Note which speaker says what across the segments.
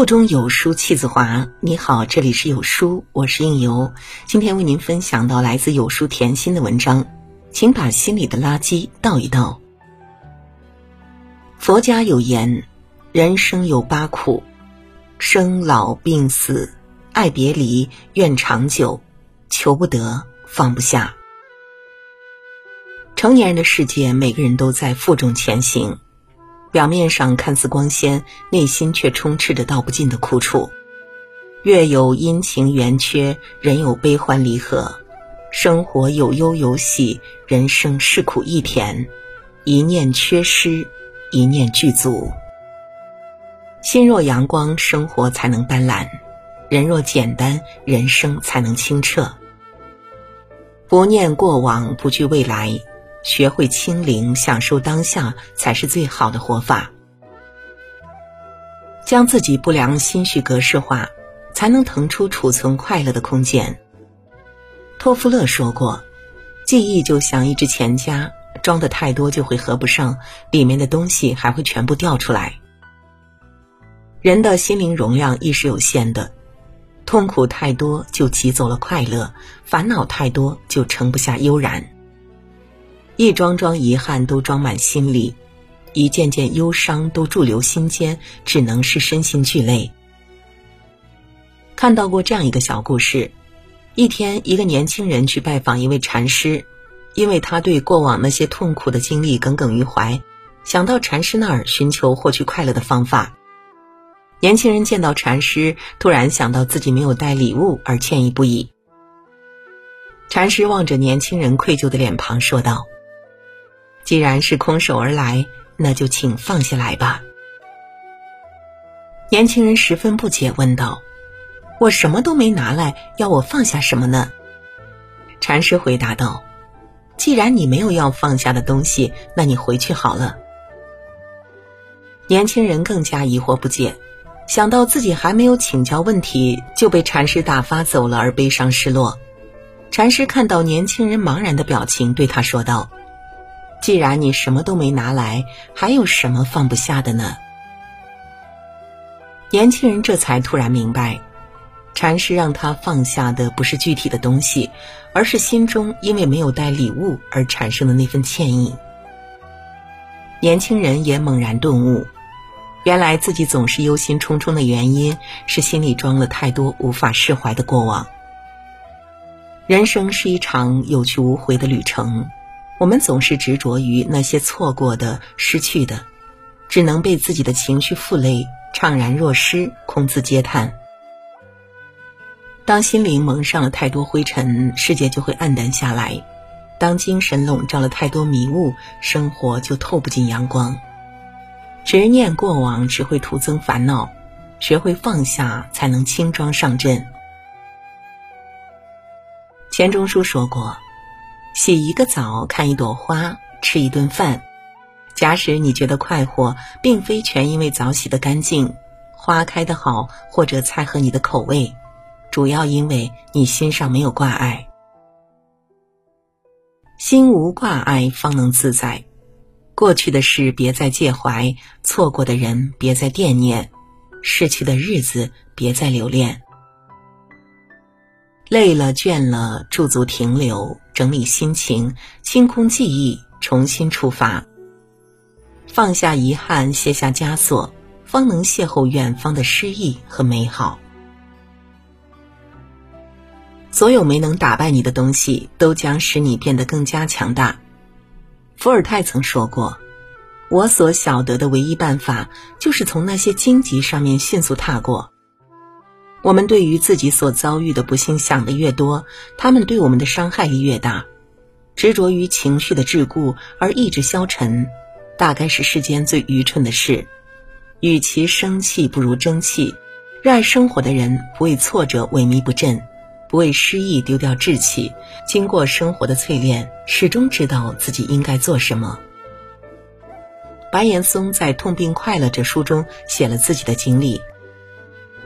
Speaker 1: 腹中有书气自华。你好，这里是有书，我是应由。今天为您分享到来自有书甜心的文章，请把心里的垃圾倒一倒。佛家有言，人生有八苦：生老病死、爱别离、怨长久、求不得、放不下。成年人的世界，每个人都在负重前行。表面上看似光鲜，内心却充斥着道不尽的苦楚。月有阴晴圆缺，人有悲欢离合，生活有忧有喜，人生是苦亦甜。一念缺失，一念具足。心若阳光，生活才能斑斓；人若简单，人生才能清澈。不念过往，不惧未来。学会清零，享受当下，才是最好的活法。将自己不良心绪格式化，才能腾出储存快乐的空间。托夫勒说过：“记忆就像一只钱夹，装的太多就会合不上，里面的东西还会全部掉出来。”人的心灵容量亦是有限的，痛苦太多就挤走了快乐，烦恼太多就盛不下悠然。一桩桩遗憾都装满心里，一件件忧伤都驻留心间，只能是身心俱累。看到过这样一个小故事：一天，一个年轻人去拜访一位禅师，因为他对过往那些痛苦的经历耿耿于怀，想到禅师那儿寻求获取快乐的方法。年轻人见到禅师，突然想到自己没有带礼物，而歉意不已。禅师望着年轻人愧疚的脸庞，说道。既然是空手而来，那就请放下来吧。年轻人十分不解，问道：“我什么都没拿来，要我放下什么呢？”禅师回答道：“既然你没有要放下的东西，那你回去好了。”年轻人更加疑惑不解，想到自己还没有请教问题，就被禅师打发走了，而悲伤失落。禅师看到年轻人茫然的表情，对他说道。既然你什么都没拿来，还有什么放不下的呢？年轻人这才突然明白，禅师让他放下的不是具体的东西，而是心中因为没有带礼物而产生的那份歉意。年轻人也猛然顿悟，原来自己总是忧心忡忡的原因是心里装了太多无法释怀的过往。人生是一场有去无回的旅程。我们总是执着于那些错过的、失去的，只能被自己的情绪负累，怅然若失，空自嗟叹。当心灵蒙上了太多灰尘，世界就会暗淡下来；当精神笼罩了太多迷雾，生活就透不进阳光。执念过往只会徒增烦恼，学会放下，才能轻装上阵。钱钟书说过。洗一个澡，看一朵花，吃一顿饭。假使你觉得快活，并非全因为澡洗得干净，花开得好，或者菜合你的口味，主要因为你心上没有挂碍。心无挂碍，方能自在。过去的事别再介怀，错过的人别再惦念，逝去的日子别再留恋。累了倦了，驻足停留。整理心情，清空记忆，重新出发。放下遗憾，卸下枷锁，方能邂逅远方的诗意和美好。所有没能打败你的东西，都将使你变得更加强大。伏尔泰曾说过：“我所晓得的唯一办法，就是从那些荆棘上面迅速踏过。”我们对于自己所遭遇的不幸想的越多，他们对我们的伤害力越大。执着于情绪的桎梏而意志消沉，大概是世间最愚蠢的事。与其生气，不如争气。热爱生活的人，不为挫折萎靡不振，不为失意丢掉志气。经过生活的淬炼，始终知道自己应该做什么。白岩松在《痛并快乐着》书中写了自己的经历。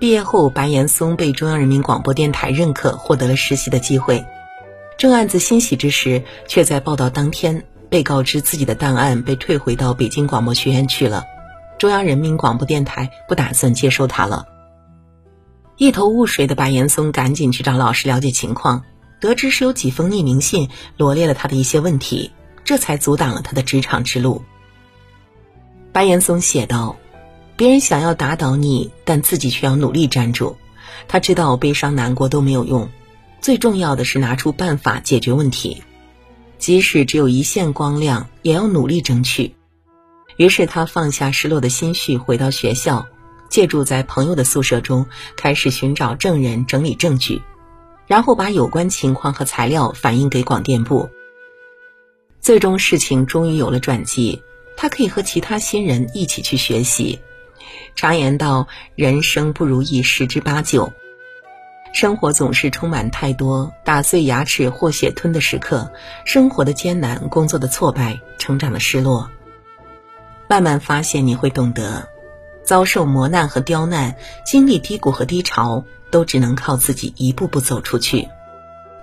Speaker 1: 毕业后，白岩松被中央人民广播电台认可，获得了实习的机会。正暗自欣喜之时，却在报道当天被告知自己的档案被退回到北京广播学院去了。中央人民广播电台不打算接收他了，一头雾水的白岩松赶紧去找老师了解情况，得知是有几封匿名信罗列了他的一些问题，这才阻挡了他的职场之路。白岩松写道：“别人想要打倒你，但自己却要努力站住。他知道悲伤难过都没有用，最重要的是拿出办法解决问题，即使只有一线光亮，也要努力争取。”于是他放下失落的心绪，回到学校。借住在朋友的宿舍中，开始寻找证人、整理证据，然后把有关情况和材料反映给广电部。最终，事情终于有了转机，他可以和其他新人一起去学习。常言道：“人生不如意十之八九，生活总是充满太多打碎牙齿或血吞的时刻，生活的艰难，工作的挫败，成长的失落。慢慢发现，你会懂得。”遭受磨难和刁难，经历低谷和低潮，都只能靠自己一步步走出去。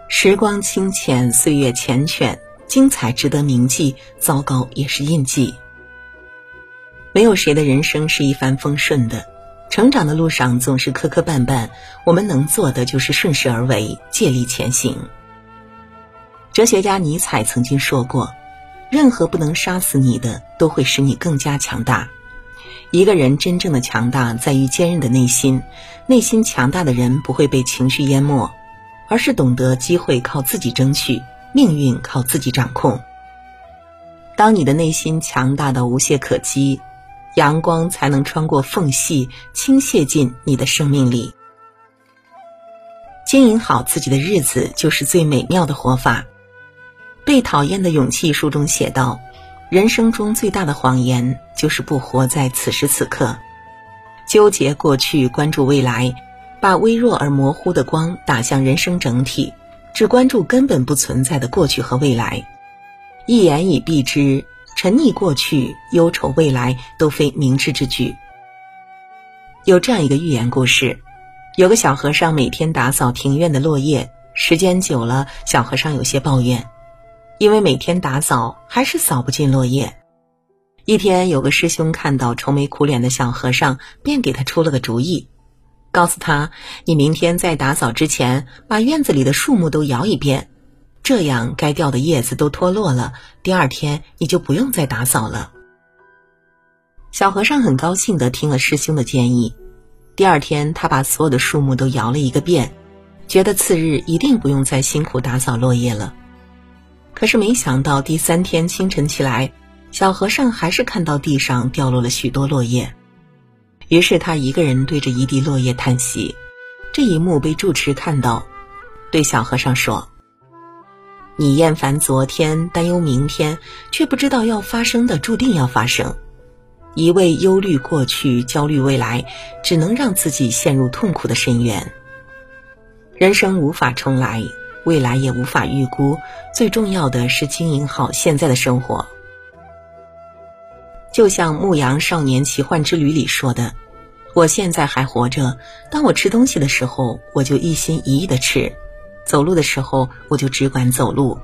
Speaker 1: 时光清浅，岁月缱绻，精彩值得铭记，糟糕也是印记。没有谁的人生是一帆风顺的，成长的路上总是磕磕绊绊。我们能做的就是顺势而为，借力前行。哲学家尼采曾经说过：“任何不能杀死你的，都会使你更加强大。”一个人真正的强大在于坚韧的内心，内心强大的人不会被情绪淹没，而是懂得机会靠自己争取，命运靠自己掌控。当你的内心强大到无懈可击，阳光才能穿过缝隙倾泻进你的生命里。经营好自己的日子，就是最美妙的活法。被讨厌的勇气书中写道。人生中最大的谎言，就是不活在此时此刻，纠结过去，关注未来，把微弱而模糊的光打向人生整体，只关注根本不存在的过去和未来，一言以蔽之，沉溺过去，忧愁未来，都非明智之举。有这样一个寓言故事，有个小和尚每天打扫庭院的落叶，时间久了，小和尚有些抱怨。因为每天打扫还是扫不尽落叶，一天有个师兄看到愁眉苦脸的小和尚，便给他出了个主意，告诉他：“你明天在打扫之前，把院子里的树木都摇一遍，这样该掉的叶子都脱落了，第二天你就不用再打扫了。”小和尚很高兴地听了师兄的建议，第二天他把所有的树木都摇了一个遍，觉得次日一定不用再辛苦打扫落叶了。可是没想到，第三天清晨起来，小和尚还是看到地上掉落了许多落叶。于是他一个人对着一地落叶叹息。这一幕被住持看到，对小和尚说：“你厌烦昨天，担忧明天，却不知道要发生的注定要发生。一味忧虑过去，焦虑未来，只能让自己陷入痛苦的深渊。人生无法重来。”未来也无法预估，最重要的是经营好现在的生活。就像《牧羊少年奇幻之旅》里说的：“我现在还活着，当我吃东西的时候，我就一心一意的吃；走路的时候，我就只管走路。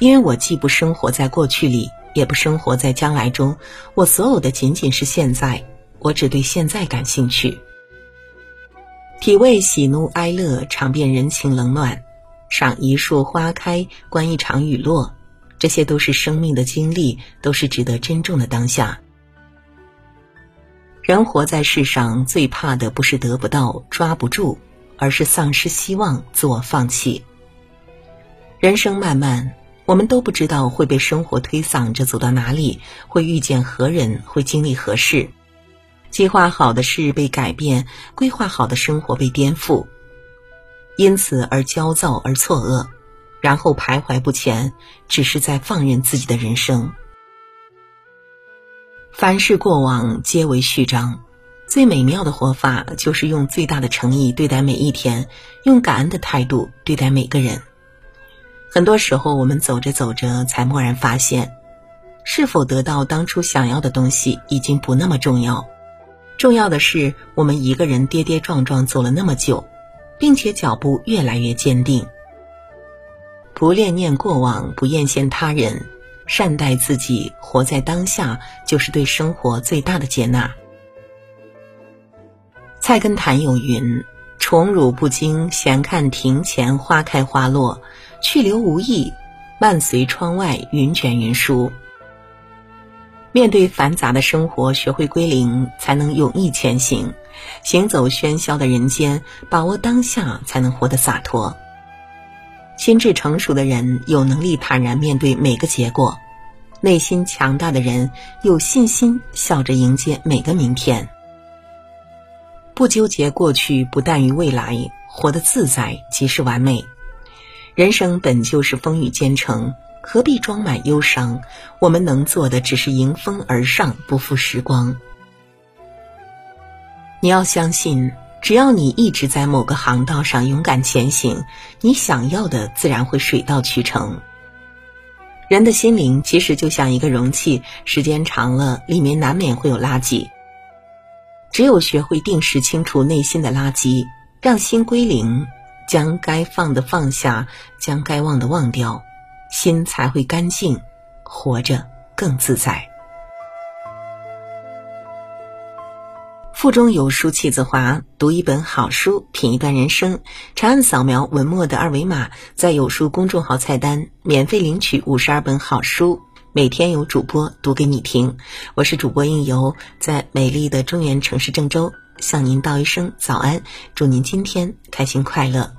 Speaker 1: 因为我既不生活在过去里，也不生活在将来中，我所有的仅仅是现在，我只对现在感兴趣。体味喜怒哀乐，尝遍人情冷暖。”赏一树花开，观一场雨落，这些都是生命的经历，都是值得珍重的当下。人活在世上，最怕的不是得不到、抓不住，而是丧失希望、自我放弃。人生漫漫，我们都不知道会被生活推搡着走到哪里，会遇见何人，会经历何事。计划好的事被改变，规划好的生活被颠覆。因此而焦躁而错愕，然后徘徊不前，只是在放任自己的人生。凡事过往皆为序章，最美妙的活法就是用最大的诚意对待每一天，用感恩的态度对待每个人。很多时候，我们走着走着，才蓦然发现，是否得到当初想要的东西已经不那么重要，重要的是我们一个人跌跌撞撞走了那么久。并且脚步越来越坚定，不恋念过往，不艳羡他人，善待自己，活在当下，就是对生活最大的接纳。菜根谭有云：“宠辱不惊，闲看庭前花开花落，去留无意，漫随窗外云卷云舒。面对繁杂的生活，学会归零，才能勇毅前行。行走喧嚣的人间，把握当下，才能活得洒脱。心智成熟的人有能力坦然面对每个结果，内心强大的人有信心笑着迎接每个明天。不纠结过去，不惮于未来，活得自在即是完美。人生本就是风雨兼程。何必装满忧伤？我们能做的只是迎风而上，不负时光。你要相信，只要你一直在某个航道上勇敢前行，你想要的自然会水到渠成。人的心灵其实就像一个容器，时间长了，里面难免会有垃圾。只有学会定时清除内心的垃圾，让心归零，将该放的放下，将该忘的忘掉。心才会干净，活着更自在。腹中有书气自华，读一本好书，品一段人生。长按扫描文末的二维码，在有书公众号菜单免费领取五十二本好书，每天有主播读给你听。我是主播应由，在美丽的中原城市郑州向您道一声早安，祝您今天开心快乐。